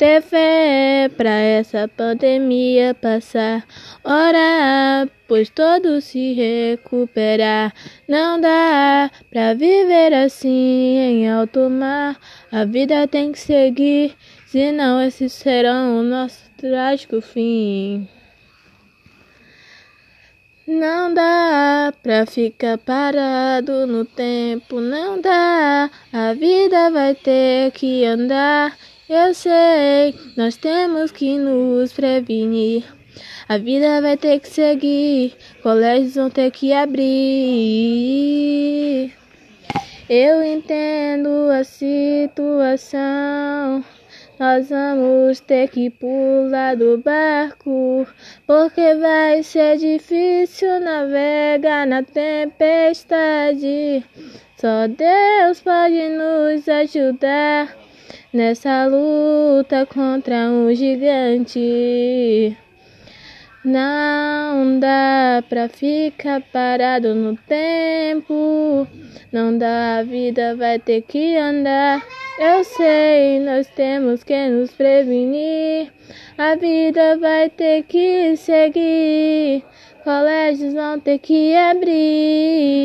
ter fé pra essa pandemia passar. Orar, pois todos se recuperar. Não dá pra viver assim em alto mar. A vida tem que seguir, senão esses serão o nosso trágico fim. Não dá pra ficar parado no tempo, não dá. A vida vai ter que andar. Eu sei, nós temos que nos prevenir. A vida vai ter que seguir, colégios vão ter que abrir. Eu entendo a situação. Nós vamos ter que pular do barco, porque vai ser difícil navegar na tempestade. Só Deus pode nos ajudar nessa luta contra um gigante. Não dá pra ficar parado no tempo. Não dá, a vida vai ter que andar. Eu sei, nós temos que nos prevenir. A vida vai ter que seguir. Colégios vão ter que abrir.